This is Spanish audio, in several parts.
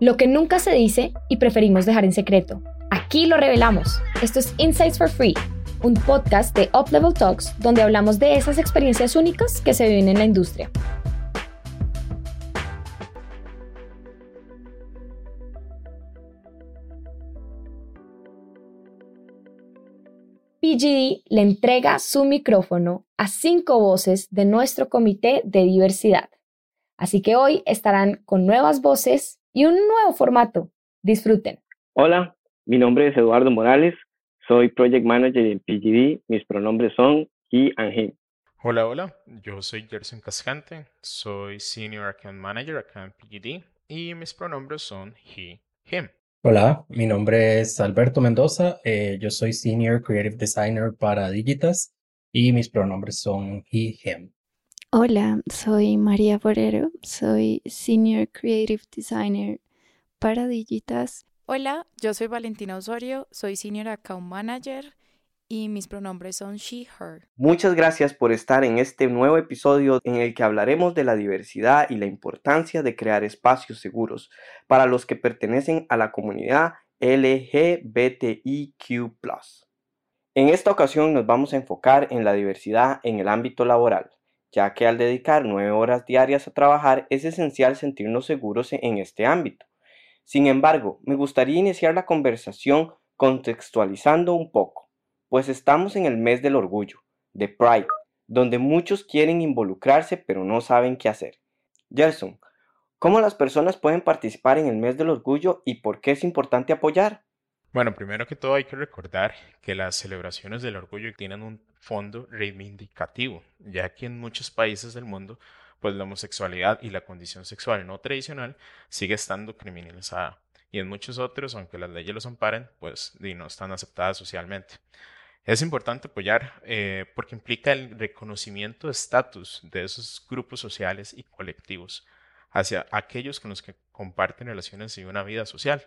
Lo que nunca se dice y preferimos dejar en secreto. Aquí lo revelamos. Esto es Insights for Free, un podcast de Up Level Talks donde hablamos de esas experiencias únicas que se viven en la industria. PGD le entrega su micrófono a cinco voces de nuestro comité de diversidad. Así que hoy estarán con nuevas voces y un nuevo formato. Disfruten. Hola, mi nombre es Eduardo Morales, soy Project Manager en PGD, mis pronombres son he and him. Hola, hola, yo soy Gerson Cascante, soy Senior Account Manager acá en PGD y mis pronombres son he, him. Hola, mi nombre es Alberto Mendoza, eh, yo soy Senior Creative Designer para Digitas y mis pronombres son he, him. Hola, soy María Forero, soy Senior Creative Designer para Digitas. Hola, yo soy Valentina Osorio, soy Senior Account Manager y mis pronombres son she, her. Muchas gracias por estar en este nuevo episodio en el que hablaremos de la diversidad y la importancia de crear espacios seguros para los que pertenecen a la comunidad LGBTIQ. En esta ocasión nos vamos a enfocar en la diversidad en el ámbito laboral, ya que al dedicar nueve horas diarias a trabajar es esencial sentirnos seguros en este ámbito. Sin embargo, me gustaría iniciar la conversación contextualizando un poco pues estamos en el mes del orgullo, de Pride, donde muchos quieren involucrarse pero no saben qué hacer. Gerson, ¿cómo las personas pueden participar en el mes del orgullo y por qué es importante apoyar? Bueno, primero que todo hay que recordar que las celebraciones del orgullo tienen un fondo reivindicativo, ya que en muchos países del mundo, pues la homosexualidad y la condición sexual no tradicional sigue estando criminalizada. Y en muchos otros, aunque las leyes los amparen, pues no están aceptadas socialmente. Es importante apoyar eh, porque implica el reconocimiento de estatus de esos grupos sociales y colectivos hacia aquellos con los que comparten relaciones y una vida social.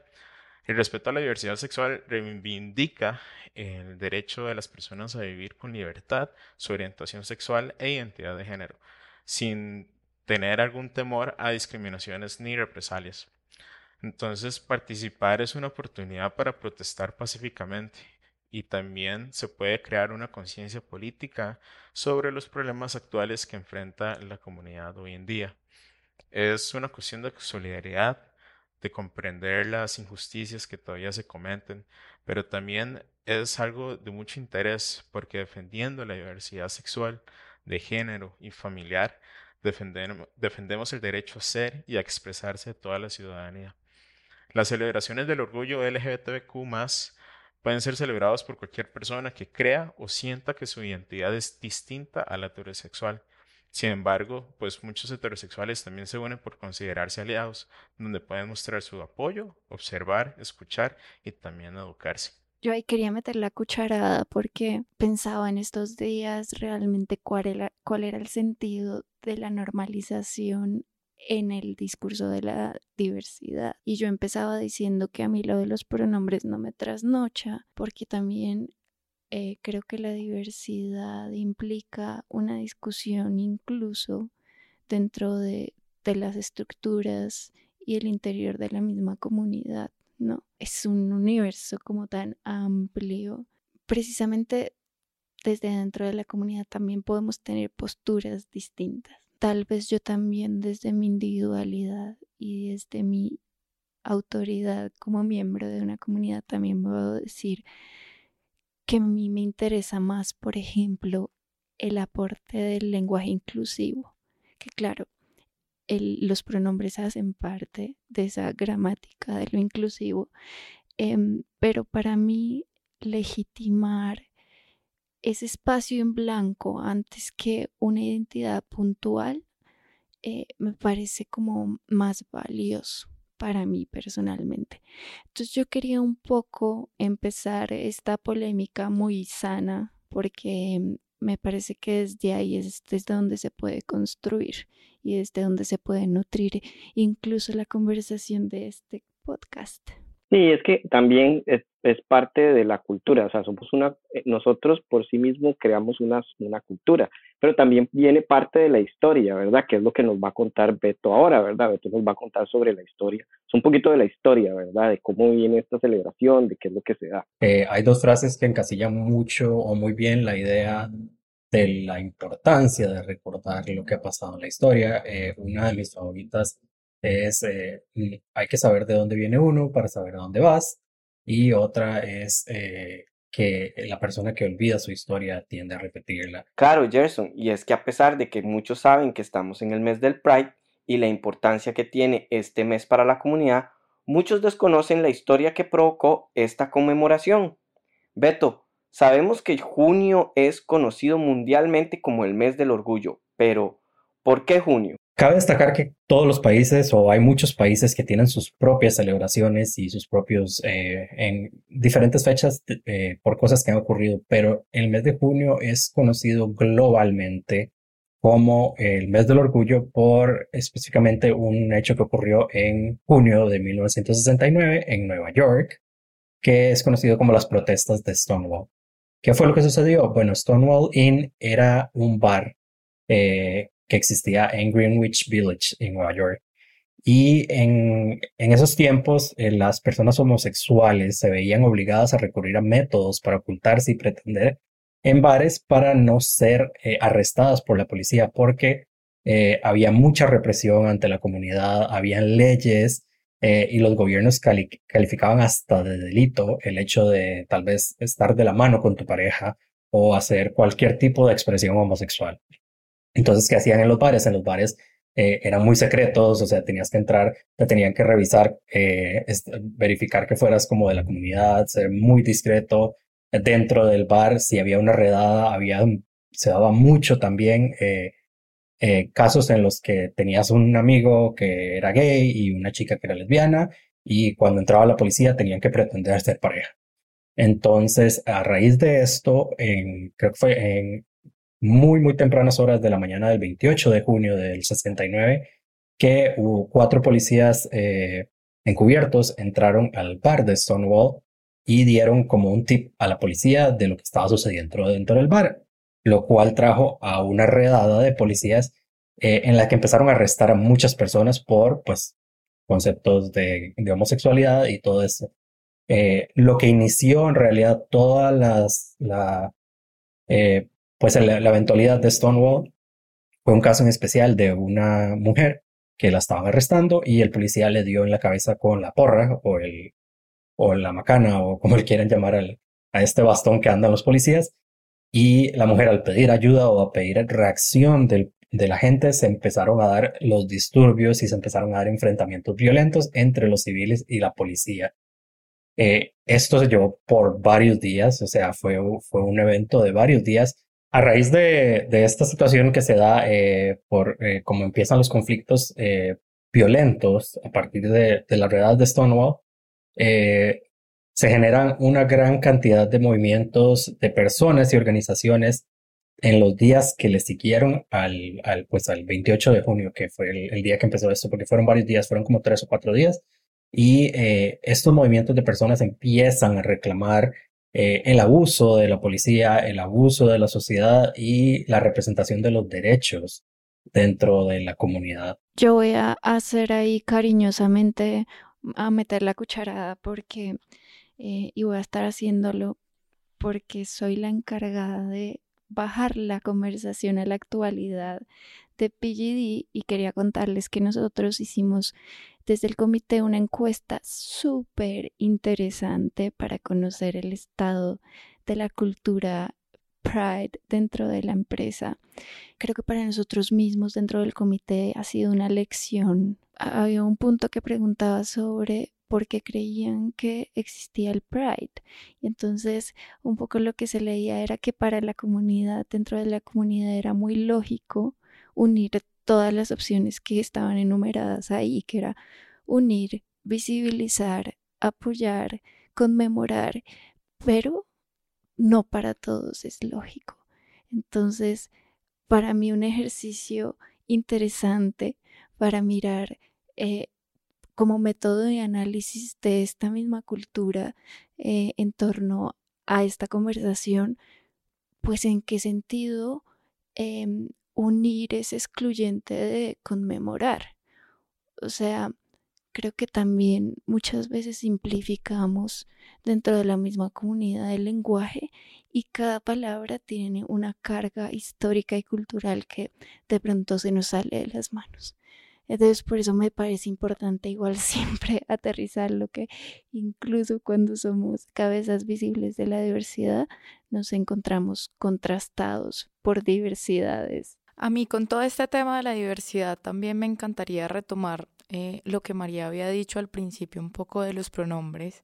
El respeto a la diversidad sexual reivindica el derecho de las personas a vivir con libertad su orientación sexual e identidad de género, sin tener algún temor a discriminaciones ni represalias. Entonces, participar es una oportunidad para protestar pacíficamente y también se puede crear una conciencia política sobre los problemas actuales que enfrenta la comunidad hoy en día. Es una cuestión de solidaridad, de comprender las injusticias que todavía se cometen, pero también es algo de mucho interés porque defendiendo la diversidad sexual, de género y familiar, defendemos el derecho a ser y a expresarse de toda la ciudadanía. Las celebraciones del orgullo LGBTQ pueden ser celebrados por cualquier persona que crea o sienta que su identidad es distinta a la heterosexual. Sin embargo, pues muchos heterosexuales también se unen por considerarse aliados, donde pueden mostrar su apoyo, observar, escuchar y también educarse. Yo ahí quería meter la cucharada porque pensaba en estos días realmente cuál era, cuál era el sentido de la normalización en el discurso de la diversidad. Y yo empezaba diciendo que a mí lo de los pronombres no me trasnocha, porque también eh, creo que la diversidad implica una discusión incluso dentro de, de las estructuras y el interior de la misma comunidad, ¿no? Es un universo como tan amplio. Precisamente desde dentro de la comunidad también podemos tener posturas distintas tal vez yo también desde mi individualidad y desde mi autoridad como miembro de una comunidad también puedo decir que a mí me interesa más, por ejemplo, el aporte del lenguaje inclusivo, que claro, los pronombres hacen parte de esa gramática de lo inclusivo, em, pero para mí legitimar ese espacio en blanco antes que una identidad puntual eh, me parece como más valioso para mí personalmente. Entonces yo quería un poco empezar esta polémica muy sana porque me parece que desde ahí es desde donde se puede construir y desde donde se puede nutrir incluso la conversación de este podcast. Sí, es que también es, es parte de la cultura, o sea, somos una, eh, nosotros por sí mismos creamos una, una cultura, pero también viene parte de la historia, ¿verdad? Que es lo que nos va a contar Beto ahora, ¿verdad? Beto nos va a contar sobre la historia, es un poquito de la historia, ¿verdad? De cómo viene esta celebración, de qué es lo que se da. Eh, hay dos frases que encasillan mucho o muy bien la idea de la importancia de recordar lo que ha pasado en la historia. Eh, una de mis favoritas es, hay que saber de dónde viene uno para saber a dónde vas y otra es eh, que la persona que olvida su historia tiende a repetirla. Claro, Gerson, y es que a pesar de que muchos saben que estamos en el mes del Pride y la importancia que tiene este mes para la comunidad, muchos desconocen la historia que provocó esta conmemoración. Beto, sabemos que junio es conocido mundialmente como el mes del orgullo, pero ¿por qué junio? Cabe destacar que todos los países o hay muchos países que tienen sus propias celebraciones y sus propios eh, en diferentes fechas eh, por cosas que han ocurrido, pero el mes de junio es conocido globalmente como el mes del orgullo por específicamente un hecho que ocurrió en junio de 1969 en Nueva York, que es conocido como las protestas de Stonewall. ¿Qué fue lo que sucedió? Bueno, Stonewall Inn era un bar eh, que existía en Greenwich Village, en Nueva York. Y en, en esos tiempos, eh, las personas homosexuales se veían obligadas a recurrir a métodos para ocultarse y pretender en bares para no ser eh, arrestadas por la policía, porque eh, había mucha represión ante la comunidad, habían leyes y los gobiernos calificaban hasta de delito el hecho de tal vez estar de la mano con tu pareja o hacer cualquier tipo de expresión homosexual. Entonces, ¿qué hacían en los bares? En los bares eh, eran muy secretos, o sea, tenías que entrar, te tenían que revisar, eh, verificar que fueras como de la comunidad, ser muy discreto dentro del bar. Si había una redada, había, se daba mucho también eh, casos en los que tenías un amigo que era gay y una chica que era lesbiana, y cuando entraba la policía tenían que pretender ser pareja. Entonces, a raíz de esto, creo que fue en muy, muy tempranas horas de la mañana del 28 de junio del 69, que hubo cuatro policías eh, encubiertos entraron al bar de Stonewall y dieron como un tip a la policía de lo que estaba sucediendo dentro del bar, lo cual trajo a una redada de policías eh, en la que empezaron a arrestar a muchas personas por, pues, conceptos de, homosexualidad y todo eso. Eh, lo que inició en realidad todas las, la, pues la, eventualidad de Stonewall fue un caso en especial de una mujer que la estaban arrestando y el policía le dio en la cabeza con la porra o, el, o la macana o como le quieran llamar al, a este bastón que andan los policías. Y la mujer al pedir ayuda o a pedir reacción del, de la gente se empezaron a dar los disturbios y se empezaron a dar enfrentamientos violentos entre los civiles y la policía. Eh, esto se llevó por varios días, o sea, fue, fue un evento de varios días a raíz de, esta situación que se da eh, por eh, cómo empiezan los conflictos eh, violentos a partir de, de la redada de Stonewall, se generan una gran cantidad de movimientos de personas y organizaciones en los días que le siguieron al, al, pues, al 28 de junio, que fue el, día que empezó esto, porque fueron varios días, fueron como tres o cuatro días, y estos movimientos de personas empiezan a reclamar eh, el abuso de la policía, el abuso de la sociedad y la representación de los derechos dentro de la comunidad. Yo voy a hacer ahí cariñosamente a meter la cucharada porque eh, y voy a estar haciéndolo porque soy la encargada de bajar la conversación a la actualidad de PGD y quería contarles que nosotros hicimos desde el comité una encuesta súper interesante para conocer el estado de la cultura Pride dentro de la empresa. Creo que para nosotros mismos dentro del comité ha sido una lección. Había un punto que preguntaba sobre por qué creían que existía el Pride. Y entonces un poco lo que se leía era que para la comunidad, dentro de la comunidad era muy lógico unir todas las opciones que estaban enumeradas ahí, que era unir, visibilizar, apoyar, conmemorar, pero no para todos es lógico. Entonces, para mí un ejercicio interesante para mirar eh, como método de análisis de esta misma cultura eh, en torno a esta conversación, pues en qué sentido em, unir es excluyente de conmemorar. O sea, creo que también muchas veces simplificamos dentro de la misma comunidad del lenguaje y cada palabra tiene una carga histórica y cultural que de pronto se nos sale de las manos. Entonces por eso me parece importante igual siempre aterrizar lo que incluso cuando somos cabezas visibles de la diversidad nos encontramos contrastados por diversidades. A mí con todo este tema de la diversidad también me encantaría retomar eh, lo que María había dicho al principio un poco de los pronombres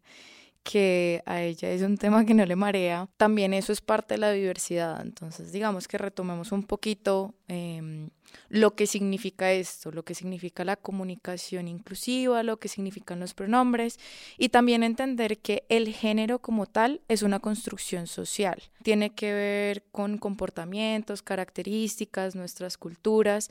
que a ella es un tema que no le marea, también eso es parte de la diversidad. Entonces, digamos que retomemos un poquito em, lo que significa esto, lo que significa la comunicación inclusiva, lo que significan los pronombres y también entender que el género como tal es una construcción social. Tiene que ver con comportamientos, características, nuestras culturas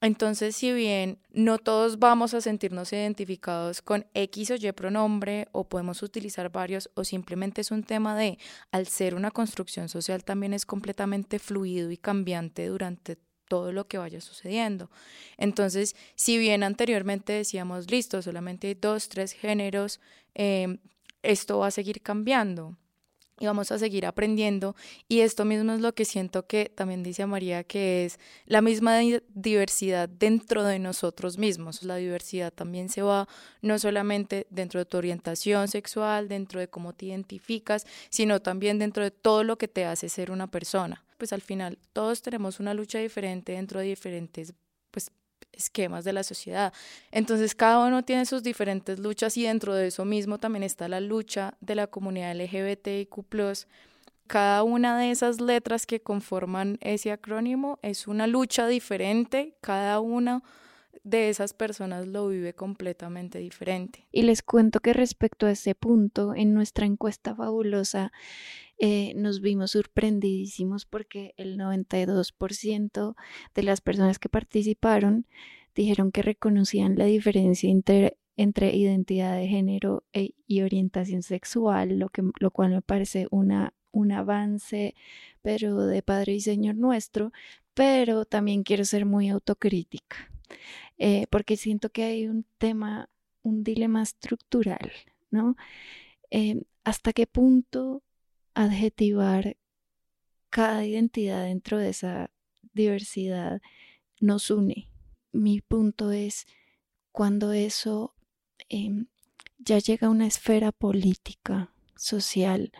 entonces, si bien no todos vamos a sentirnos identificados con X o Y pronombre o podemos utilizar varios o simplemente es un tema de, al ser una construcción social, también es completamente fluido y cambiante durante todo lo que vaya sucediendo. Entonces, si bien anteriormente decíamos, listo, solamente hay dos, tres géneros, eh, esto va a seguir cambiando y vamos a seguir aprendiendo. Y esto mismo es lo que siento que también dice María, que es la misma diversidad dentro de nosotros mismos. La diversidad también se va no solamente dentro de tu orientación sexual, dentro de cómo te identificas, sino también dentro de todo lo que te hace ser una persona. Pues al final todos tenemos una lucha diferente dentro de diferentes pues esquemas de la sociedad. Entonces cada uno tiene sus diferentes luchas y dentro de eso mismo también está la lucha de la comunidad LGBTIQ cada una de esas letras que conforman ese acrónimo es una lucha diferente, cada una de esas personas lo vive completamente diferente. Y les cuento que respecto a ese punto, en nuestra encuesta fabulosa, eh, nos vimos sorprendidísimos porque el 92% de las personas que participaron dijeron que reconocían la diferencia entre, identidad de género e, y orientación sexual, lo, que, lo cual me parece una, un avance, pero de Padre y Señor nuestro, pero también quiero ser muy autocrítica, eh, porque siento que hay un tema, un dilema estructural, ¿no? Eh, ¿Hasta qué punto adjetivar cada identidad dentro de esa diversidad nos une. Mi punto es cuando eso em, ya llega a una esfera política, social,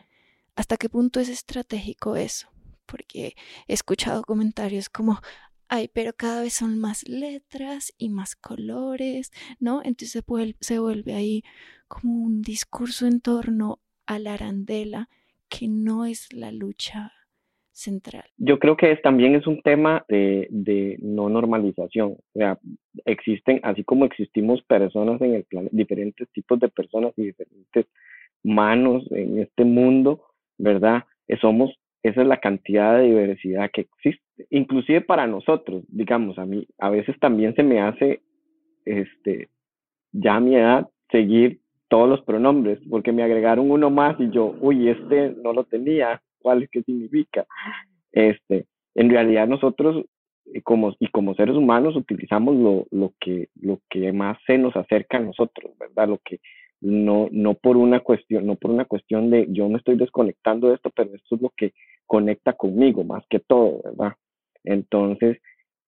¿hasta qué punto es estratégico eso? Porque he escuchado comentarios como, ay, pero cada vez son más letras y más colores, ¿no? Entonces se vuelve, se vuelve ahí como un discurso en torno a la arandela que no es la lucha central. Yo creo que también es un tema de, de, no normalización. O sea, existen, así como existimos personas en el planeta, diferentes tipos de personas y diferentes manos en este mundo, ¿verdad? Somos, esa es la cantidad de diversidad que existe. Inclusive para nosotros, digamos, a mí, a veces también se me hace, este, ya a mi edad, seguir todos los pronombres, porque me agregaron uno más y yo, uy, este no lo tenía, ¿cuál es qué significa? Este, en realidad nosotros eh, como, y como seres humanos utilizamos lo, lo, que, lo que más se nos acerca a nosotros, ¿verdad? Lo que no, no por una cuestión, no por una cuestión de yo me estoy desconectando de esto, pero esto es lo que conecta conmigo más que todo, ¿verdad? Entonces,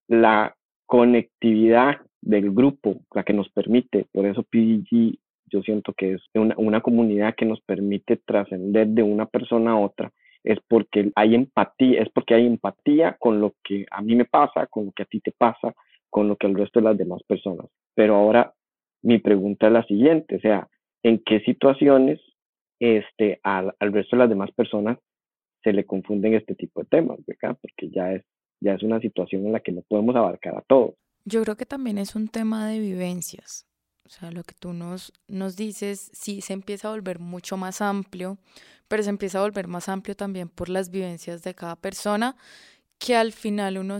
la conectividad del grupo, la que nos permite, por eso PDG yo siento que es una, una comunidad que nos permite trascender de una persona a otra, es porque hay empatía, es porque hay empatía con lo que a mí me pasa, con lo que a ti te pasa, con lo que el resto de las demás personas. Pero ahora mi pregunta es la siguiente, o sea, ¿en qué situaciones este, al, al resto de las demás personas se le confunden este tipo de temas. Porque ya es, ya es una situación en la que no podemos abarcar a todos. Yo creo que también es un tema de vivencias. O sea, lo que tú nos, nos dices, sí se empieza a volver mucho más amplio, pero se empieza a volver más amplio también por las vivencias de cada persona, que al final uno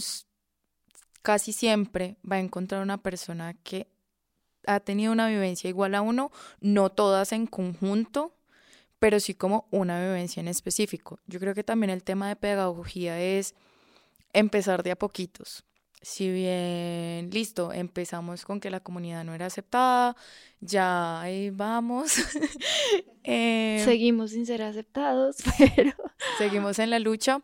casi siempre va a encontrar una persona que ha tenido una vivencia igual a uno, no todas en conjunto, pero sí como una vivencia en específico. Yo creo que también el tema de pedagogía es empezar de a poquitos. Si bien, listo, empezamos con que la comunidad no era aceptada, ya ahí vamos. Em, seguimos sin ser aceptados, pero... Seguimos en la lucha.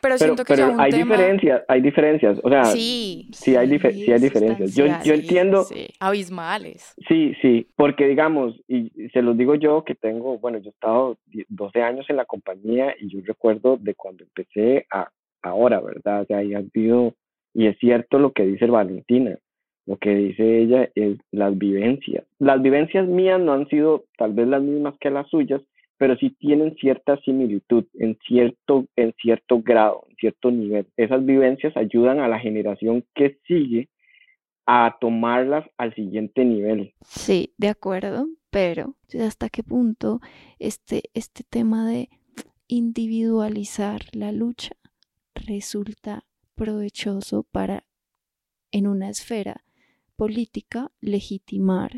Pero, siento que hay diferencias, hay diferencias, o sea, sí, sí hay, sí, hay diferencias. Yo, yo entiendo. Abismales. Sí, sí, porque digamos, y se los digo yo que tengo, bueno, yo he estado 12 años en la compañía y yo recuerdo de cuando empecé a ahora, ¿verdad? O sea, ha habido, y es cierto lo que dice Valentina, lo que dice ella es las vivencias. Las vivencias mías no han sido tal vez las mismas que las suyas, pero sí tienen cierta similitud en cierto, en cierto grado, en cierto nivel. Esas vivencias ayudan a la generación que sigue a tomarlas al siguiente nivel. Sí, de acuerdo, pero hasta qué punto este, este tema de individualizar la lucha resulta provechoso para en una esfera política legitimar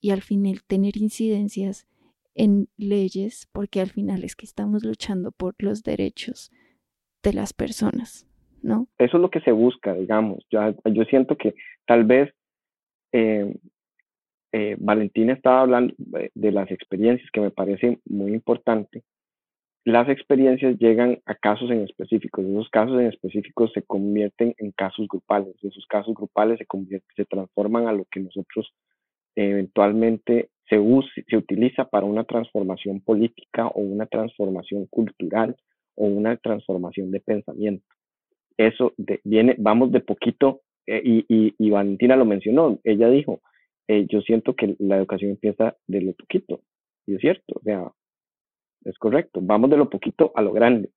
y al final tener incidencias en leyes, porque al final es que estamos luchando por los derechos de las personas, ¿no? Eso es lo que se busca, digamos. Yo, yo siento que tal vez eh, eh, Valentina estaba hablando de las experiencias que me parece muy importante. Las experiencias llegan a casos en específicos. Esos casos en específicos se convierten en casos grupales. Esos casos grupales se, se transforman a lo que nosotros eventualmente se, se utiliza para una transformación política o una transformación cultural o una transformación de pensamiento. Eso viene, vamos de poquito, eh, y, y, Valentina lo mencionó, ella dijo, eh, yo siento que la educación empieza de lo poquito, y es cierto, o es correcto, vamos de lo poquito a lo grande.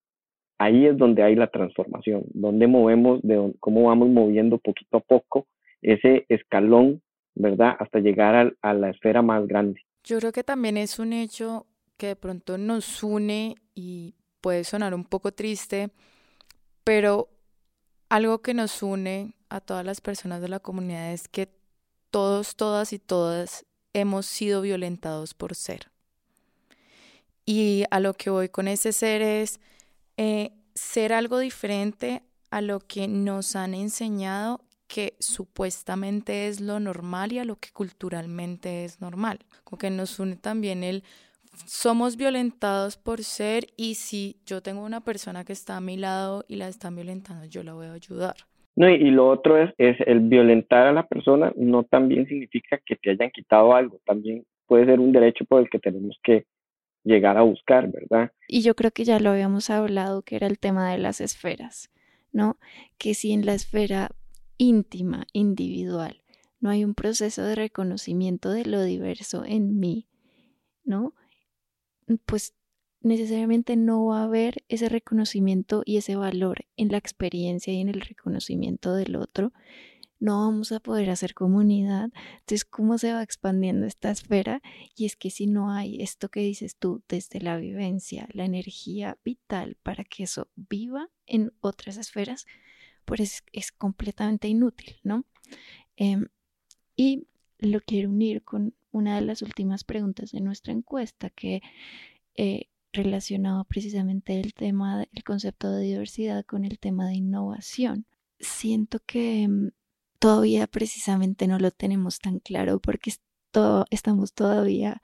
Ahí es donde hay la transformación, donde movemos, de cómo vamos moviendo poquito a poco ese escalón ¿verdad? Hasta llegar a, la esfera más grande. Yo creo que también es un hecho que de pronto nos une y puede sonar un poco triste, pero algo que nos une a todas las personas de la comunidad es que todos, todas y todas hemos sido violentados por ser. Y a lo que voy con ese ser es eh, ser algo diferente a lo que nos han enseñado que supuestamente es lo normal y a lo que culturalmente es normal. Como que nos une también el somos violentados por ser y si yo tengo una persona que está a mi lado y la están violentando, yo la voy a ayudar. No, y, lo otro es, es el violentar a la persona no también significa que te hayan quitado algo, también puede ser un derecho por el que tenemos que llegar a buscar, ¿verdad? Y yo creo que ya lo habíamos hablado, que era el tema de las esferas, ¿no? Que si en la esfera íntima, individual. No hay un proceso de reconocimiento de lo diverso en mí, ¿no? Pues necesariamente no va a haber ese reconocimiento y ese valor en la experiencia y en el reconocimiento del otro. No vamos a poder hacer comunidad. Entonces, ¿cómo se va expandiendo esta esfera? Y es que si no hay esto que dices tú desde la vivencia, la energía vital para que eso viva en otras esferas, pues es, completamente inútil, ¿no? Em, y lo quiero unir con una de las últimas preguntas de nuestra encuesta que eh, relacionaba precisamente el tema, el concepto de diversidad con el tema de innovación. Siento que em, todavía precisamente no lo tenemos tan claro porque estamos todavía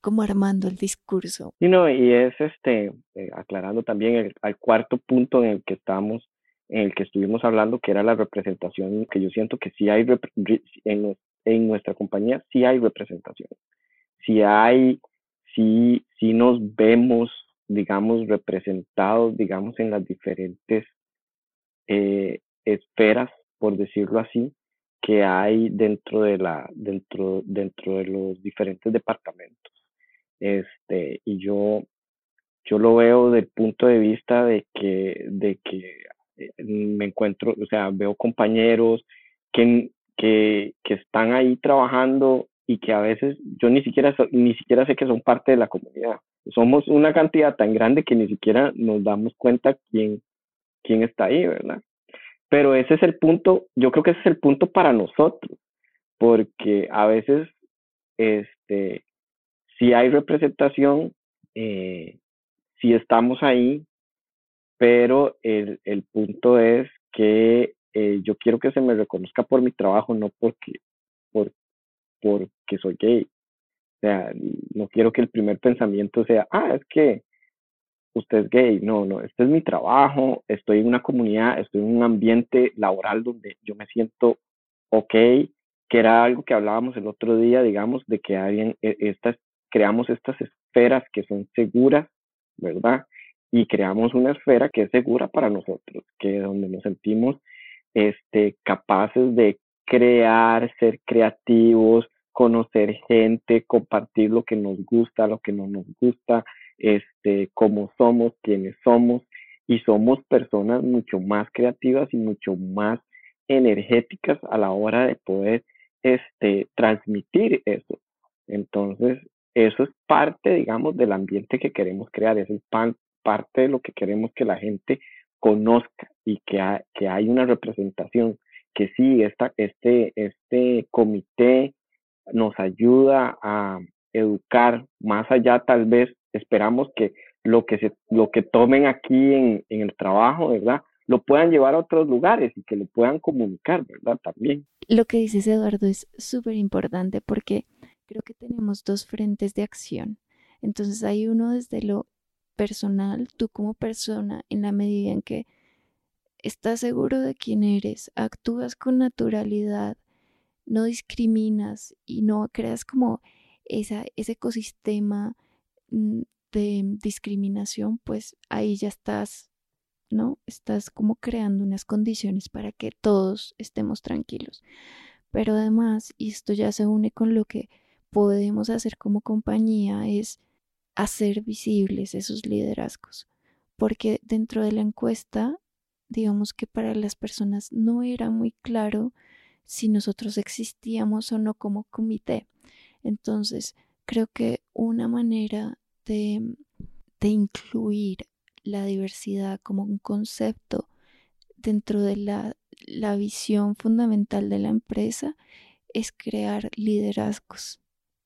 como armando el discurso. Y no, y es este, eh, aclarando también el, al cuarto punto en el que estamos en el que estuvimos hablando, que era la representación, que yo siento que sí hay en, en nuestra compañía, sí hay representación. Sí hay, sí, sí nos vemos, digamos, representados, digamos, en las diferentes eh, esferas, por decirlo así, que hay dentro de la, dentro, dentro de los diferentes departamentos. Este, y yo, yo lo veo del punto de vista de que, de que eh, me encuentro, o sea, veo compañeros que, que, que están ahí trabajando y que a veces yo ni siquiera, ni siquiera sé que son parte de la comunidad. Somos una cantidad tan grande que ni siquiera nos damos cuenta quién, quién está ahí, ¿verdad? Pero ese es el punto, yo creo que ese es el punto para nosotros, porque a veces, este, si hay representación, eh, si estamos ahí, pero el, el punto es que eh, yo quiero que se me reconozca por mi trabajo, no porque, por, porque soy gay. O sea, no quiero que el primer pensamiento sea, ah, es que usted es gay. No, no, este es mi trabajo, estoy en una comunidad, estoy en un ambiente laboral donde yo me siento ok, que era algo que hablábamos el otro día, digamos, de que alguien, e, estas, creamos estas esferas que son seguras, ¿verdad? Y creamos una esfera que es segura para nosotros, que es donde nos sentimos este, capaces de crear, ser creativos, conocer gente, compartir lo que nos gusta, lo que no nos gusta, este, cómo somos, quiénes somos, y somos personas mucho más creativas y mucho más energéticas a la hora de poder este, transmitir eso. Entonces, eso es parte, digamos, del ambiente que queremos crear, es parte de lo que queremos que la gente conozca y que, que hay una representación, que sí, esta, este, este comité nos ayuda a educar más allá tal vez, esperamos que lo que, se, lo que tomen aquí en, en el trabajo, ¿verdad? Lo puedan llevar a otros lugares y que lo puedan comunicar, ¿verdad? También. Lo que dices, Eduardo, es súper importante porque creo que tenemos dos frentes de acción. Entonces hay uno desde lo personal, tú como persona, en la medida en que estás seguro de quién eres, actúas con naturalidad, no discriminas y no creas como esa, ese ecosistema de discriminación, pues ahí ya estás, ¿no? Estás como creando unas condiciones para que todos estemos tranquilos. Pero además, y esto ya se une con lo que podemos hacer como compañía, es hacer visibles esos liderazgos, porque dentro de la encuesta, digamos que para las personas no era muy claro si nosotros existíamos o no como comité. Entonces, creo que una manera de, incluir la diversidad como un concepto dentro de la, visión fundamental de la empresa es crear liderazgos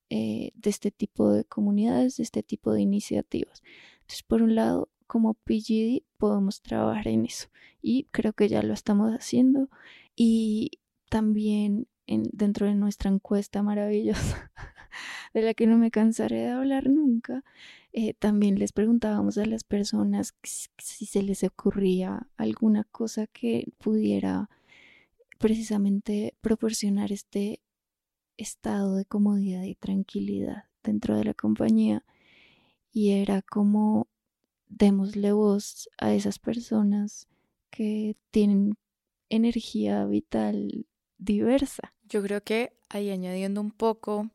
eh, de este tipo de comunidades, de este tipo de iniciativas. Entonces, por un lado, como PGD podemos trabajar en eso y creo que ya lo estamos haciendo y también en, dentro de nuestra encuesta maravillosa, de la que no me cansaré de hablar nunca, eh, también les preguntábamos a las personas si se les ocurría alguna cosa que pudiera precisamente proporcionar este estado de comodidad y tranquilidad dentro de la compañía y era como démosle voz a esas personas que tienen energía vital diversa. Yo creo que ahí añadiendo un poco,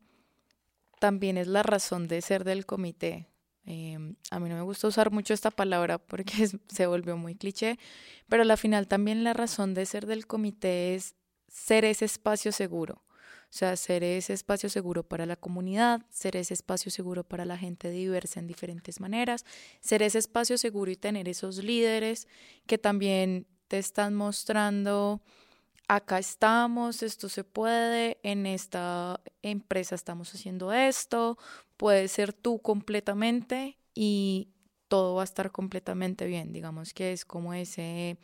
también es la razón de ser del comité. Em, a mí no me gusta usar mucho esta palabra porque se volvió muy cliché, pero al final también la razón de ser del comité es ser ese espacio seguro. O sea, ser ese espacio seguro para la comunidad, ser ese espacio seguro para la gente diversa en diferentes maneras, ser ese espacio seguro y tener esos líderes que también te están mostrando, acá estamos, esto se puede, en esta empresa estamos haciendo esto, puedes ser tú completamente y todo va a estar completamente bien. Digamos que es como ese,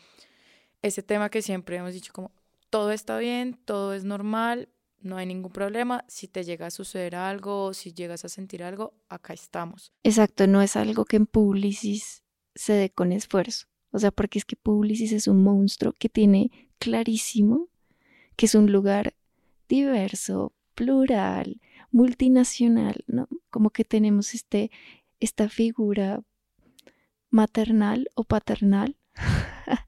ese tema que siempre hemos dicho, como todo está bien, todo es normal, no hay ningún problema. Si te llega a suceder algo si llegas a sentir algo, acá estamos. Exacto, no es algo que en Publicis se dé con esfuerzo. O sea, porque es que Publicis es un monstruo que tiene clarísimo que es un lugar diverso, plural, multinacional, ¿no? Como que tenemos este, esta figura maternal o paternal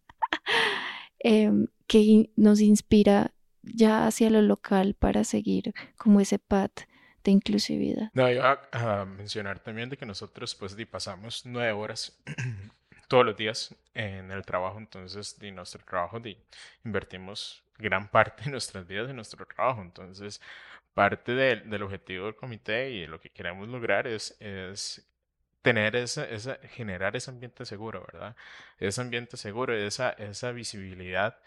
em, que nos inspira ya hacia lo local para seguir como ese path de inclusividad. No, iba a, mencionar también de que nosotros pues pasamos nueve horas todos los días en el trabajo, entonces de nuestro trabajo de, invertimos gran parte de nuestras vidas en nuestro trabajo, entonces parte del objetivo del comité y de lo que queremos lograr es, es tener esa, esa, generar ese ambiente seguro, ¿verdad? Ese ambiente seguro, esa, esa visibilidad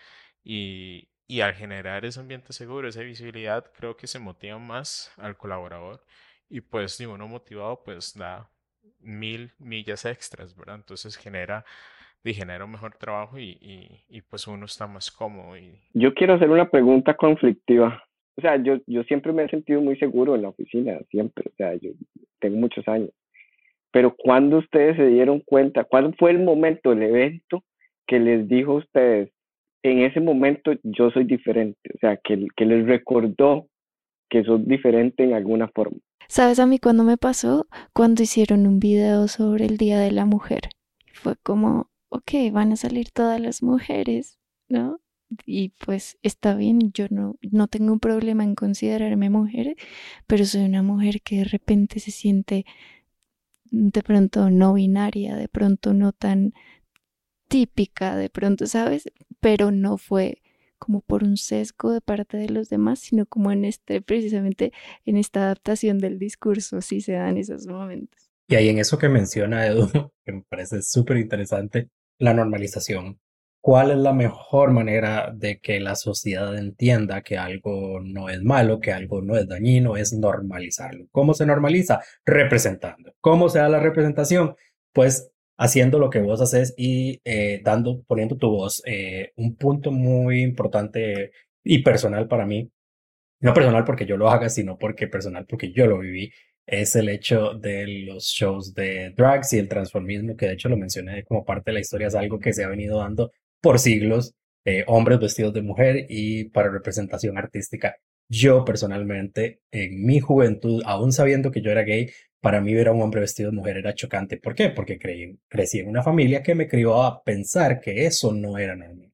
y, y al generar ese ambiente seguro, esa visibilidad, creo que se motiva más al colaborador y pues si uno motivado pues da mil millas extras, ¿verdad? Entonces genera, y genera un mejor trabajo y, y, pues uno está más cómodo. Y... Yo quiero hacer una pregunta conflictiva. O sea, yo, yo siempre me he sentido muy seguro en la oficina, siempre. O sea, yo tengo muchos años. Pero cuando ustedes se dieron cuenta, cuál fue el momento, el evento que les dijo a ustedes, en ese momento yo soy diferente? O sea, que, que les recordó que son diferente en alguna forma. ¿Sabes a mí cuando me pasó? Cuando hicieron un video sobre el Día de la Mujer. Fue como, ok, van a salir todas las mujeres, ¿no? Y pues está bien, yo no, no tengo un problema en considerarme mujer, pero soy una mujer que de repente se siente de pronto no binaria, de pronto no tan típica, de pronto, ¿sabes? Pero no fue como por un sesgo de parte de los demás, sino como en este, precisamente en esta adaptación del discurso, sí se dan esos momentos. Y ahí en eso que menciona Edu, que me parece súper interesante, la normalización. ¿Cuál es la mejor manera de que la sociedad entienda que algo no es malo, que algo no es dañino? Es normalizarlo. ¿Cómo se normaliza? Representando. ¿Cómo se da la representación? Pues haciendo lo que vos haces y eh, dando, poniendo tu voz. Eh, un punto muy importante y personal para mí, no personal porque yo lo haga, sino porque personal porque yo lo viví, es el hecho de los shows de drags y el transformismo, que de hecho lo mencioné como parte de la historia, es algo que se ha venido dando por siglos, eh, hombres vestidos de mujer y para representación artística. Yo personalmente, en mi juventud, aún sabiendo que yo era gay, para mí ver a un hombre vestido de mujer era chocante. ¿Por qué? Porque creí, crecí en una familia que me crió a pensar que eso no era normal.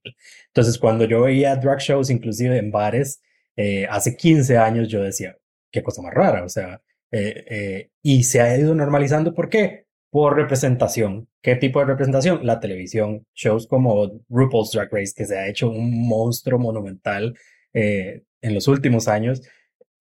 Entonces, cuando yo veía drag shows, inclusive en bares, eh, hace 15 años, yo decía, qué cosa más rara, o sea, eh, eh, y se ha ido normalizando. ¿Por qué? Por representación. ¿Qué tipo de representación? La televisión, shows como RuPaul's Drag Race, que se ha hecho un monstruo monumental en los últimos años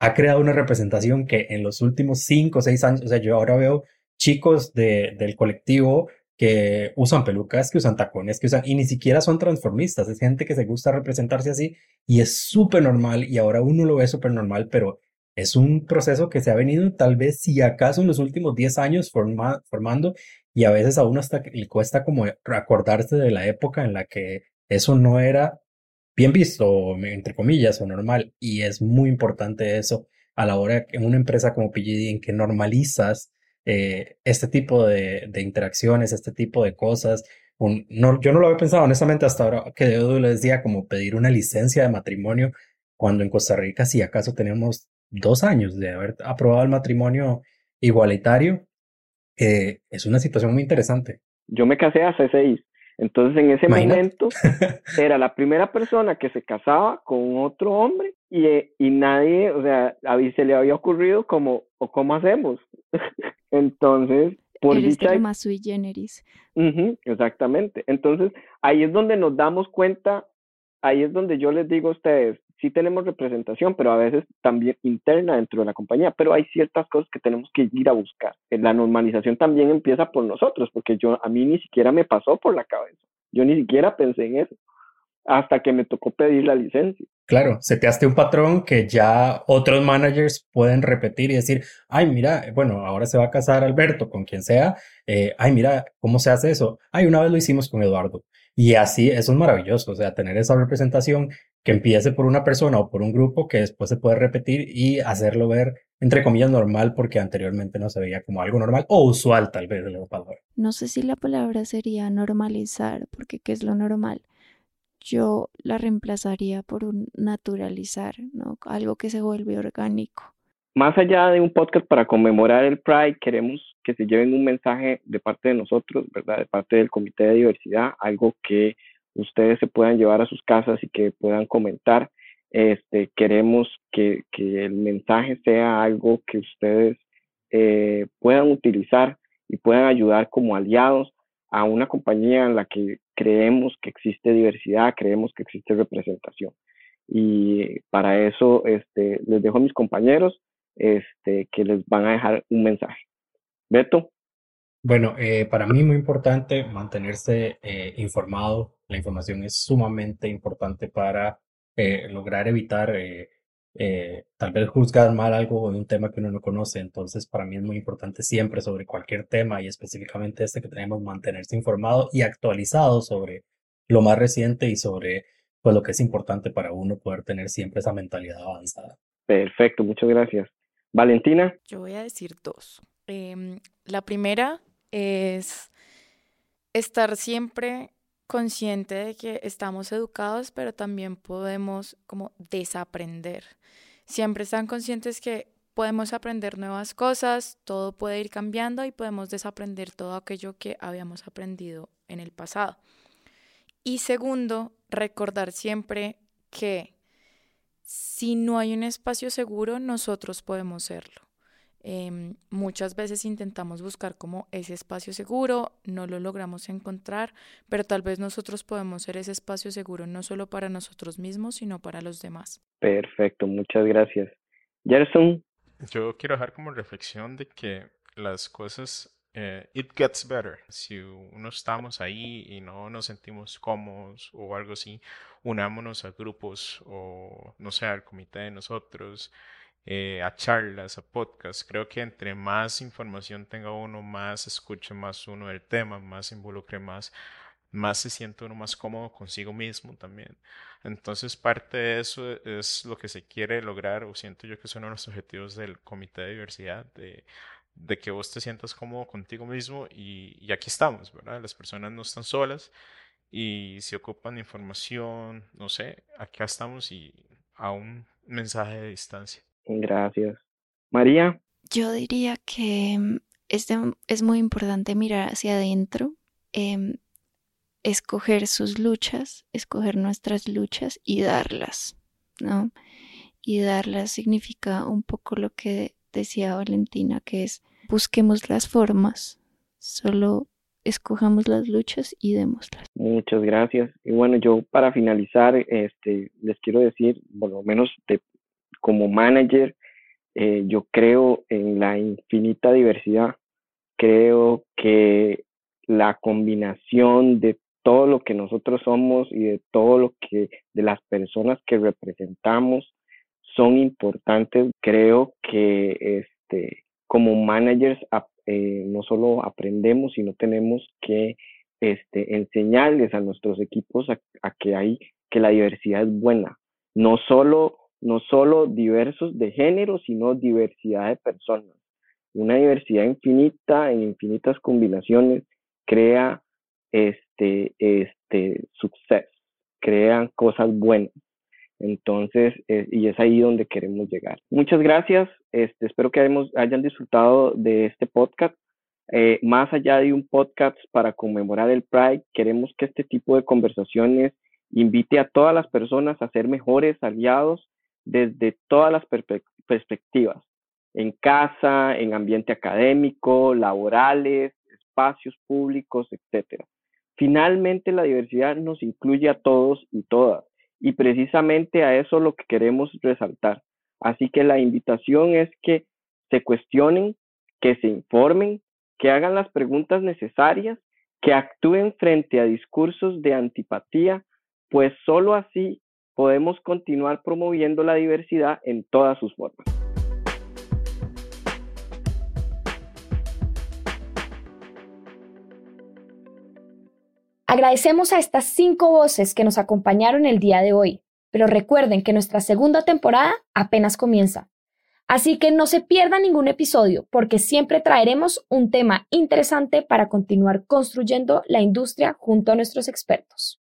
ha creado una representación que en los últimos cinco o seis años, o sea, yo ahora veo chicos de, del colectivo que usan pelucas, que usan tacones, que usan, y ni siquiera son transformistas, es gente que se gusta representarse así y es súper normal y ahora uno lo ve súper normal, pero es un proceso que se ha venido tal vez si acaso en los últimos 10 años formando y a veces a uno hasta le cuesta como acordarse de la época en la que eso no era bien visto, entre comillas, o normal. Y es muy importante eso a la hora en una empresa como PGD en que normalizas eh, este tipo de, interacciones, este tipo de cosas. no, yo no lo había pensado honestamente hasta ahora que yo le decía como pedir una licencia de matrimonio cuando en Costa Rica si acaso tenemos dos años de haber aprobado el matrimonio igualitario. Eh, es una situación muy interesante. Yo me casé hace seis entonces en ese momento era la primera persona que se casaba con otro hombre y, y nadie, o sea, a mí se le había ocurrido como, ¿o cómo hacemos? Entonces, por Eres dicha... más sui generis. exactamente. Entonces, ahí es donde nos damos cuenta, ahí es donde yo les digo a ustedes, sí tenemos representación, pero a veces también interna dentro de la compañía, pero hay ciertas cosas que tenemos que ir a buscar. La normalización también empieza por nosotros, porque yo a mí ni siquiera me pasó por la cabeza. Yo ni siquiera pensé en eso hasta que me tocó pedir la licencia. Claro, se te hace un patrón que ya otros managers pueden repetir y decir, ay, mira, bueno, ahora se va a casar Alberto con quien sea, eh, ay, mira, ¿cómo se hace eso? Ay, una vez lo hicimos con Eduardo. Y así, eso es maravilloso, o sea, tener esa representación que empiece por una persona o por un grupo que después se puede repetir y hacerlo ver, entre comillas, normal porque anteriormente no se veía como algo normal o usual tal vez de palabra. No sé si la palabra sería normalizar, porque ¿qué es lo normal? Yo la reemplazaría por un naturalizar, ¿no? Algo que se vuelve orgánico. Más allá de un podcast para conmemorar el Pride, queremos que se lleven un mensaje de parte de nosotros, ¿verdad? De parte del Comité de Diversidad, algo que ustedes se puedan llevar a sus casas y que puedan comentar. Este, queremos que, que el mensaje sea algo que ustedes eh, puedan utilizar y puedan ayudar como aliados a una compañía en la que creemos que existe diversidad, creemos que existe representación. Y para eso este, les dejo a mis compañeros este, que les van a dejar un mensaje. Beto. Bueno, eh, para mí muy importante mantenerse eh, informado. La información es sumamente importante para eh, lograr evitar eh, eh, tal vez juzgar mal algo de un tema que uno no conoce. Entonces, para mí es muy importante siempre sobre cualquier tema y específicamente este que tenemos, mantenerse informado y actualizado sobre lo más reciente y sobre pues, lo que es importante para uno poder tener siempre esa mentalidad avanzada. Perfecto, muchas gracias. Valentina. Yo voy a decir dos. Em, la primera es estar siempre consciente de que estamos educados, pero también podemos como desaprender. Siempre están conscientes que podemos aprender nuevas cosas, todo puede ir cambiando y podemos desaprender todo aquello que habíamos aprendido en el pasado. Y segundo, recordar siempre que si no hay un espacio seguro, nosotros podemos serlo. Em, muchas veces intentamos buscar como ese espacio seguro, no lo logramos encontrar, pero tal vez nosotros podemos ser ese espacio seguro no solo para nosotros mismos, sino para los demás. Perfecto, muchas gracias. Gerson. Yo quiero dejar como reflexión de que las cosas, eh, it gets better. Si uno estamos ahí y no nos sentimos cómodos o algo así, unámonos a grupos o no sé, al comité de nosotros eh, a charlas, a podcasts. Creo que entre más información tenga uno, más escuche más uno del tema, más involucre más, más se siente uno más cómodo consigo mismo también. Entonces parte de eso es lo que se quiere lograr, o siento yo que son los objetivos del Comité de Diversidad, de, que vos te sientas cómodo contigo mismo y, y aquí estamos, ¿verdad? Las personas no están solas y si ocupan información, no sé, acá estamos y a un mensaje de distancia. Gracias. María. Yo diría que mm, es, es muy importante mirar hacia adentro, em, escoger sus luchas, escoger nuestras luchas y darlas, ¿no? Y darlas significa un poco lo que decía Valentina, que es busquemos las formas, solo escojamos las luchas y démoslas. Muchas gracias. Y bueno, yo para finalizar, este, les quiero decir, por lo menos de como manager, eh, yo creo en la infinita diversidad. Creo que la combinación de todo lo que nosotros somos y de todo lo que de las personas que representamos son importantes. Creo que este como managers eh, no solo aprendemos, sino tenemos que este, enseñarles a nuestros equipos a, a que hay que la diversidad es buena. No solo no solo diversos de género, sino diversidad de personas. Una diversidad infinita en infinitas combinaciones crea este, este suceso, crean cosas buenas. Entonces, eh, y es ahí donde queremos llegar. Muchas gracias. Este, espero que hayan disfrutado de este podcast. Eh, más allá de un podcast para conmemorar el Pride, queremos que este tipo de conversaciones invite a todas las personas a ser mejores aliados desde todas las perspectivas, en casa, en ambiente académico, laborales, espacios públicos, etc. Finalmente, la diversidad nos incluye a todos y todas, y precisamente a eso lo que queremos resaltar. Así que la invitación es que se cuestionen, que se informen, que hagan las preguntas necesarias, que actúen frente a discursos de antipatía, pues solo así podemos continuar promoviendo la diversidad en todas sus formas. Agradecemos a estas cinco voces que nos acompañaron el día de hoy, pero recuerden que nuestra segunda temporada apenas comienza. Así que no se pierda ningún episodio porque siempre traeremos un tema interesante para continuar construyendo la industria junto a nuestros expertos.